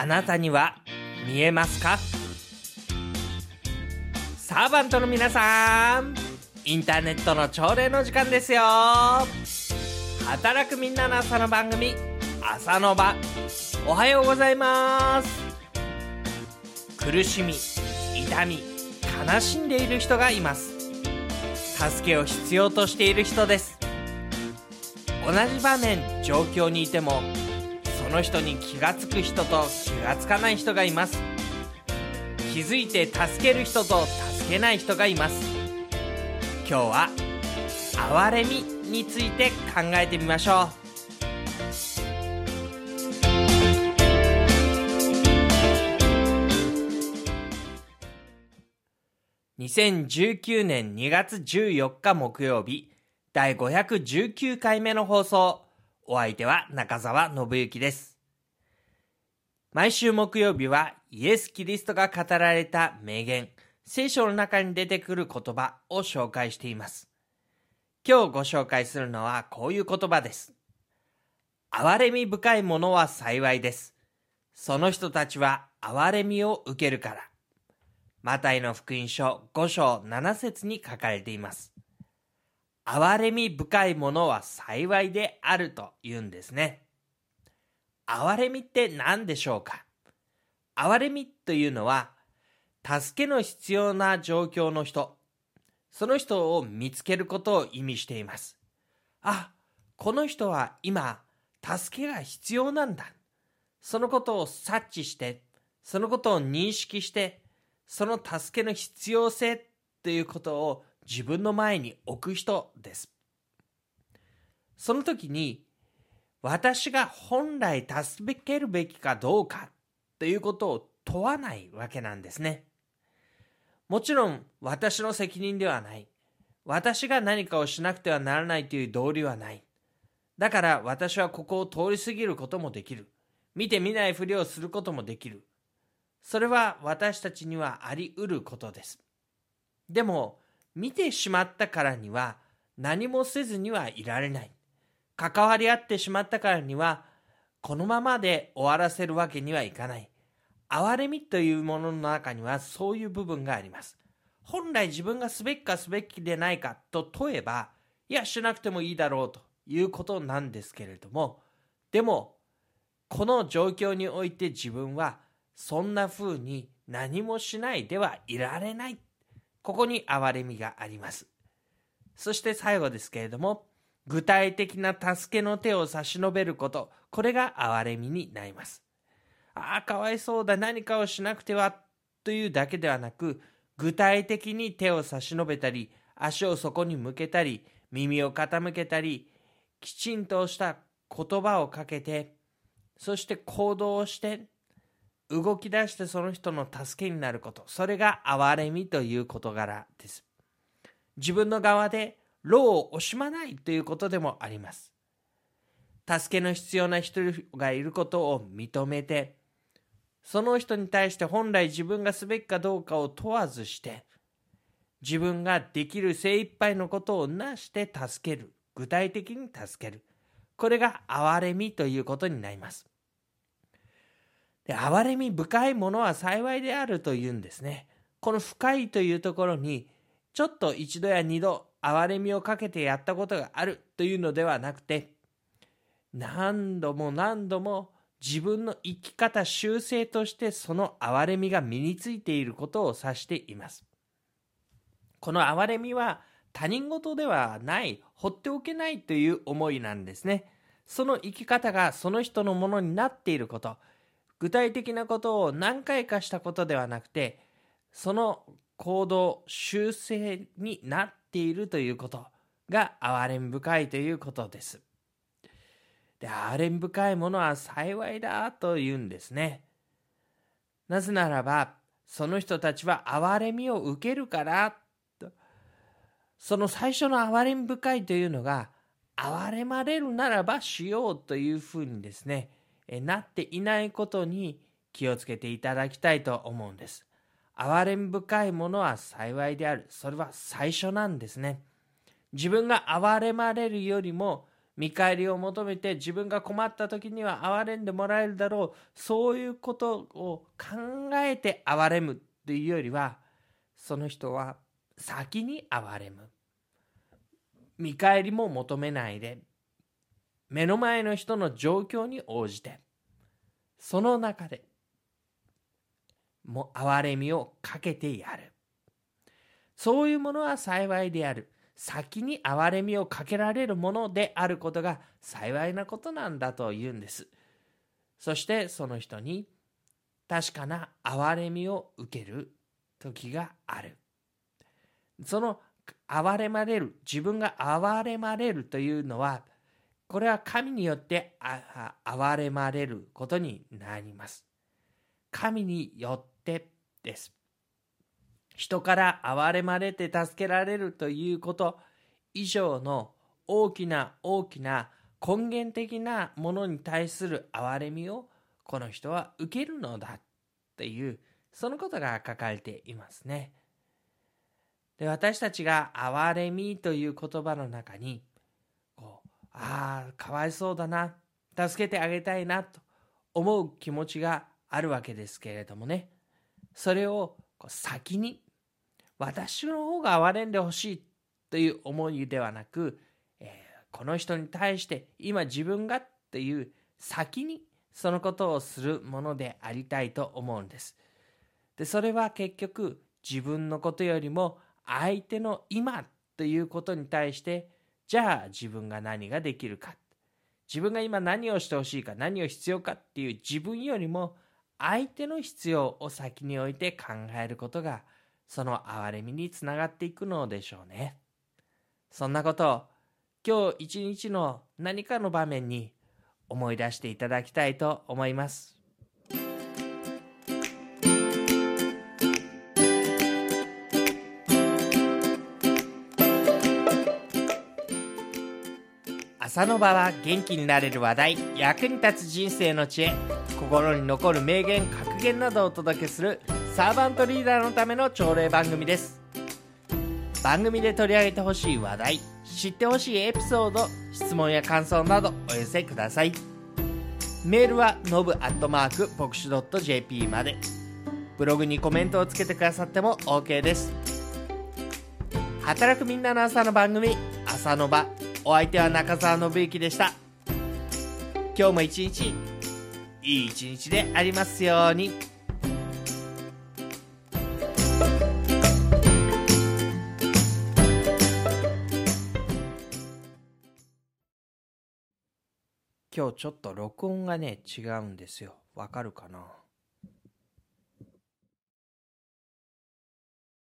あなたには見えますか？サーバントの皆さんインターネットの朝礼の時間ですよ。働くみんなの朝の番組朝の場。おはようございます。苦しみ痛み悲しんでいる人がいます。助けを必要としている人です。同じ場面状況にいてもその人に気がつく人と気がつかない人がいます。気づいて助ける人と助けない人がいます。今日は哀れみについて考えてみましょう。2019年2月14日木曜日第519回目の放送。お相手は中澤信之です。毎週木曜日はイエス・キリストが語られた名言聖書の中に出てくる言葉を紹介しています。今日ご紹介するのはこういう言葉です。憐れみ深いものは幸いです。その人たちは憐れみを受けるから。マタイの福音書5章7節に書かれています。憐れみ深いものは幸いであると言うんですね。憐れみって何でしょうか？憐れみというのは、助けの必要な状況の人、その人を見つけることを意味しています。あ、この人は今、助けが必要なんだ。そのことを察知して、そのことを認識して、その助けの必要性ということを自分の前に置く人です。その時に私が本来助けるべきかどうかということを問わないわけなんですね。もちろん私の責任ではない。私が何かをしなくてはならないという道理はない。だから私はここを通り過ぎることもできる。見て見ないふりをすることもできる。それは私たちにはあり得ることです。でも、見てしまったからには何もせずにはいられない。関わり合ってしまったからにはこのままで終わらせるわけにはいかない。憐れみというものの中にはそういう部分があります。本来自分がすべきかすべきでないかと問えば、いや、しなくてもいいだろうということなんですけれども、でも、この状況において自分はそんな風に何もしないではいられないここに憐れみがあります。そして最後ですけれども、具体的な助けの手を差し伸べること、これが憐れみになります。ああ、かわいそうだ、何かをしなくては、というだけではなく、具体的に手を差し伸べたり、足をそこに向けたり、耳を傾けたり、きちんとした言葉をかけて、そして行動をして、動き出してその人の助けになること、それが憐れみという事柄です。自分の側で労を惜しまないということでもあります。助けの必要な人がいることを認めて、その人に対して本来自分がすべきかどうかを問わずして、自分ができる精一杯のことをなして助ける。具体的に助ける。これが憐れみということになります。で憐れみ深いものは幸いであるというんですね。この深いというところにちょっと一度や二度憐れみをかけてやったことがあるというのではなくて何度も何度も自分の生き方修正としてその憐れみが身についていることを指しています。この憐れみは他人事ではない放っておけないという思いなんですね。その生き方がその人のものになっていること具体的なことを何回かしたことではなくてその行動修正になっているということが憐れみ深いということです。で憐れみ深いものは幸いだと言うんですね。なぜならばその人たちは憐れみを受けるからとその最初の憐れみ深いというのが憐れまれるならばしようというふうにですねなっていないことに気をつけていただきたいと思うんです。憐れみ深いものは幸いである。それは最初なんですね。自分が憐れまれるよりも見返りを求めて自分が困った時には憐れんでもらえるだろうそういうことを考えて憐れむっていうよりはその人は先に憐れむ見返りも求めないで目の前の人の状況に応じてその中でも憐れみをかけてやるそういうものは幸いである先に憐れみをかけられるものであることが幸いなことなんだと言うんです。そしてその人に確かな憐れみを受ける時がある。その憐れまれる、自分が憐れまれるというのは、これは神によって憐れまれることになります。神によってです。人から憐れまれて助けられるということ以上の大きな大きな根源的なものに対する憐れみをこの人は受けるのだっていうそのことが書かれていますね。で私たちが憐れみという言葉の中にああかわいそうだな助けてあげたいなと思う気持ちがあるわけですけれどもねそれを先に私の方が憐れんでほしいという思いではなく、えー、この人に対して今自分がっていう先にそのことをするものでありたいと思うんです。でそれは結局自分のことよりも相手の今ということに対してじゃあ自分が何ができるか自分が今何をしてほしいか何を必要かっていう自分よりも相手の必要を先に置いて考えることがその憐れみにつながっていくのでしょうね。そんなことを今日一日の何かの場面に思い出していただきたいと思います。朝の場は元気になれる話題役に立つ人生の知恵心に残る名言格言などをお届けするサーバントリーダーのための朝礼番組です。番組で取り上げてほしい話題知ってほしいエピソード質問や感想などお寄せください。メールはノブアットマーク牧師 .jp まで。ブログにコメントをつけてくださっても OK です。働くみんなの朝の番組朝の場。お相手は中澤信之でした。今日も一日いい一日でありますように。今日ちょっと録音がね違うんですよ。わかるかな？